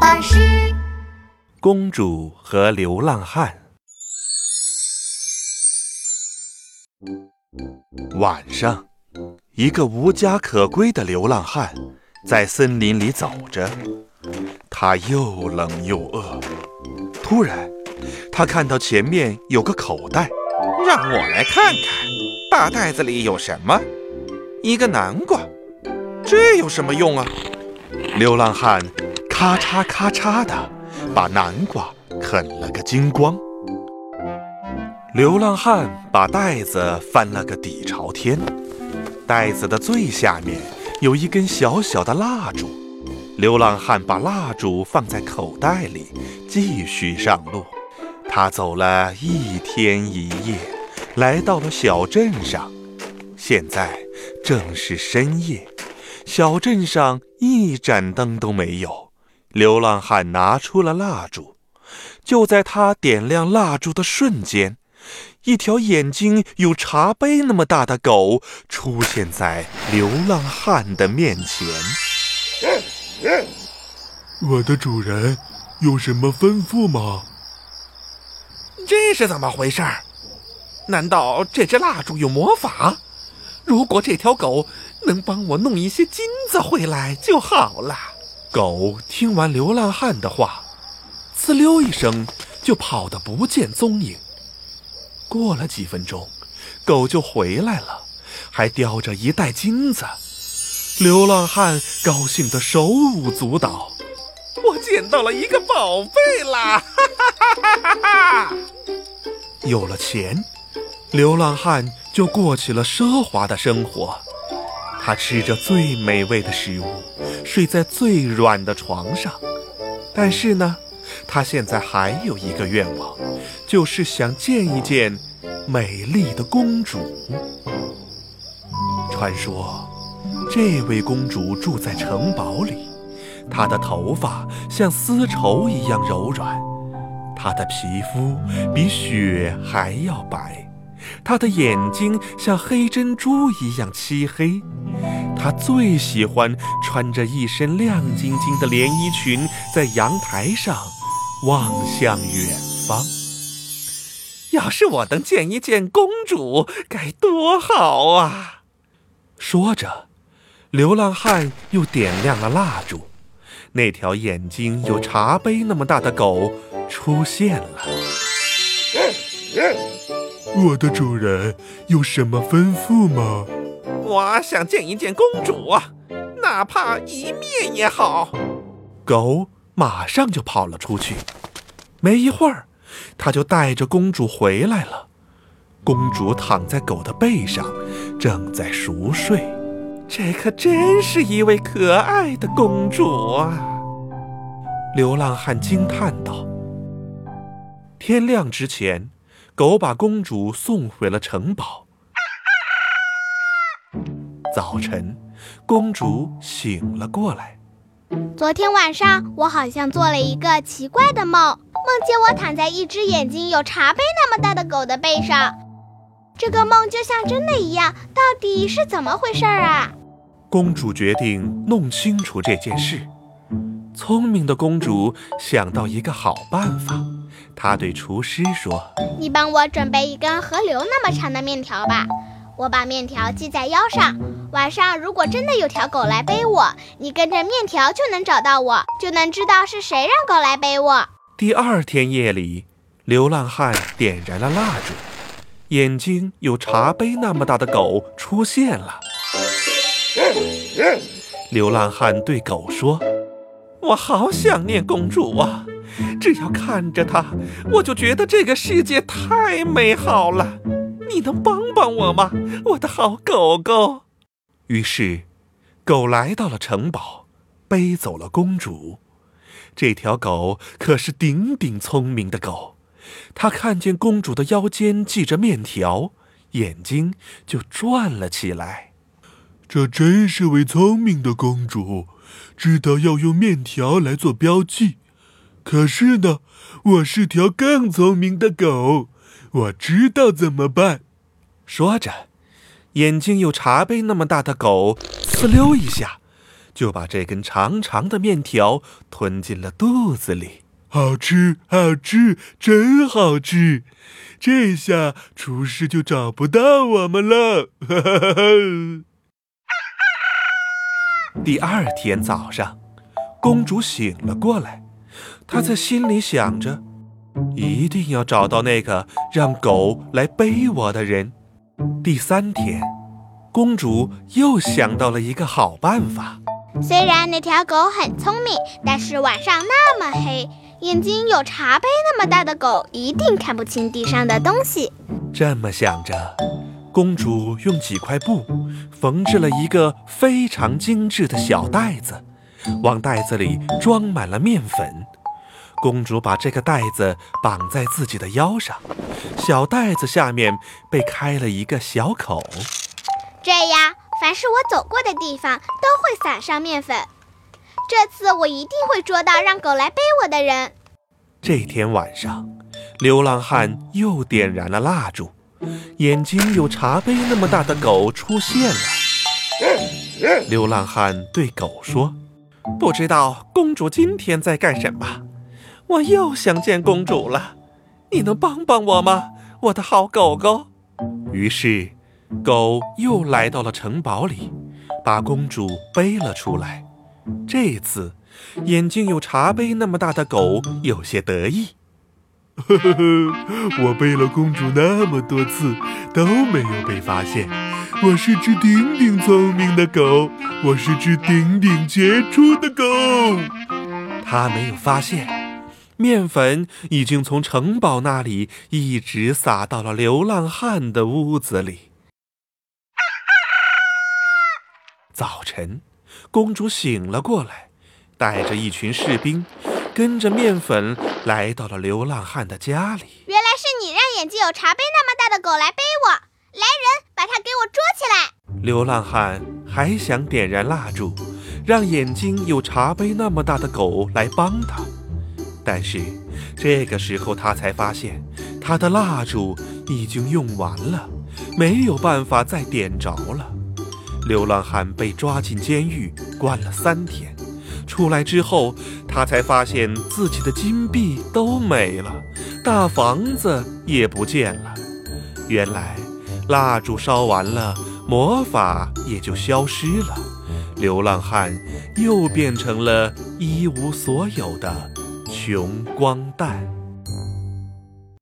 巴士。公主和流浪汉。晚上，一个无家可归的流浪汉在森林里走着，他又冷又饿。突然，他看到前面有个口袋，让我来看看，大袋子里有什么？一个南瓜，这有什么用啊？流浪汉咔嚓咔嚓的把南瓜啃了个精光。流浪汉把袋子翻了个底朝天，袋子的最下面有一根小小的蜡烛。流浪汉把蜡烛放在口袋里，继续上路。他走了一天一夜，来到了小镇上。现在正是深夜，小镇上一盏灯都没有。流浪汉拿出了蜡烛，就在他点亮蜡烛的瞬间，一条眼睛有茶杯那么大的狗出现在流浪汉的面前。我的主人有什么吩咐吗？这是怎么回事？难道这只蜡烛有魔法？如果这条狗能帮我弄一些金子回来就好了。狗听完流浪汉的话，呲溜一声就跑得不见踪影。过了几分钟，狗就回来了，还叼着一袋金子。流浪汉高兴得手舞足蹈：“我捡到了一个宝贝啦！”哈哈哈哈哈！有了钱，流浪汉就过起了奢华的生活。他吃着最美味的食物，睡在最软的床上。但是呢，他现在还有一个愿望，就是想见一见美丽的公主。传说，这位公主住在城堡里，她的头发像丝绸一样柔软，她的皮肤比雪还要白，他的眼睛像黑珍珠一样漆黑。他最喜欢穿着一身亮晶晶的连衣裙，在阳台上望向远方。要是我能见一见公主，该多好啊！说着，流浪汉又点亮了蜡烛。那条眼睛有茶杯那么大的狗出现了。我的主人有什么吩咐吗？我想见一见公主啊，哪怕一面也好。狗马上就跑了出去，没一会儿，它就带着公主回来了。公主躺在狗的背上，正在熟睡。这可真是一位可爱的公主啊！流浪汉惊叹道。天亮之前，狗把公主送回了城堡。早晨，公主醒了过来。昨天晚上，我好像做了一个奇怪的梦，梦见我躺在一只眼睛有茶杯那么大的狗的背上。这个梦就像真的一样，到底是怎么回事啊？公主决定弄清楚这件事。聪明的公主想到一个好办法，她对厨师说：“你帮我准备一根河流那么长的面条吧。”我把面条系在腰上，晚上如果真的有条狗来背我，你跟着面条就能找到我，就能知道是谁让狗来背我。第二天夜里，流浪汉点燃了蜡烛，眼睛有茶杯那么大的狗出现了。流浪汉对狗说：“我好想念公主啊，只要看着它，我就觉得这个世界太美好了。”你能帮帮我吗，我的好狗狗？于是，狗来到了城堡，背走了公主。这条狗可是顶顶聪明的狗，它看见公主的腰间系着面条，眼睛就转了起来。这真是位聪明的公主，知道要用面条来做标记。可是呢，我是条更聪明的狗。我知道怎么办。说着，眼睛有茶杯那么大的狗，呲溜一下，就把这根长长的面条吞进了肚子里。好吃，好吃，真好吃！这下厨师就找不到我们了。第二天早上，公主醒了过来，她在心里想着，一定要找到那个让狗来背我的人。第三天，公主又想到了一个好办法。虽然那条狗很聪明，但是晚上那么黑。眼睛有茶杯那么大的狗一定看不清地上的东西。这么想着，公主用几块布缝制了一个非常精致的小袋子，往袋子里装满了面粉。公主把这个袋子绑在自己的腰上，小袋子下面被开了一个小口，这样凡是我走过的地方都会撒上面粉。这次我一定会捉到让狗来背我的人。这天晚上，流浪汉又点燃了蜡烛，眼睛有茶杯那么大的狗出现了。流浪汉对狗说：“不知道公主今天在干什么？我又想见公主了，你能帮帮我吗，我的好狗狗？”于是，狗又来到了城堡里，把公主背了出来。这次，眼睛有茶杯那么大的狗有些得意。呵呵呵，我背了公主那么多次，都没有被发现。我是只顶顶聪明的狗，我是只顶顶杰出的狗。他没有发现，面粉已经从城堡那里一直撒到了流浪汉的屋子里。早晨。公主醒了过来，带着一群士兵，跟着面粉来到了流浪汉的家里。原来是你让眼睛有茶杯那么大的狗来背我！来人，把它给我捉起来！流浪汉还想点燃蜡烛，让眼睛有茶杯那么大的狗来帮他，但是这个时候他才发现，他的蜡烛已经用完了，没有办法再点着了。流浪汉被抓进监狱，关了三天。出来之后，他才发现自己的金币都没了，大房子也不见了。原来，蜡烛烧完了，魔法也就消失了。流浪汉又变成了一无所有的穷光蛋。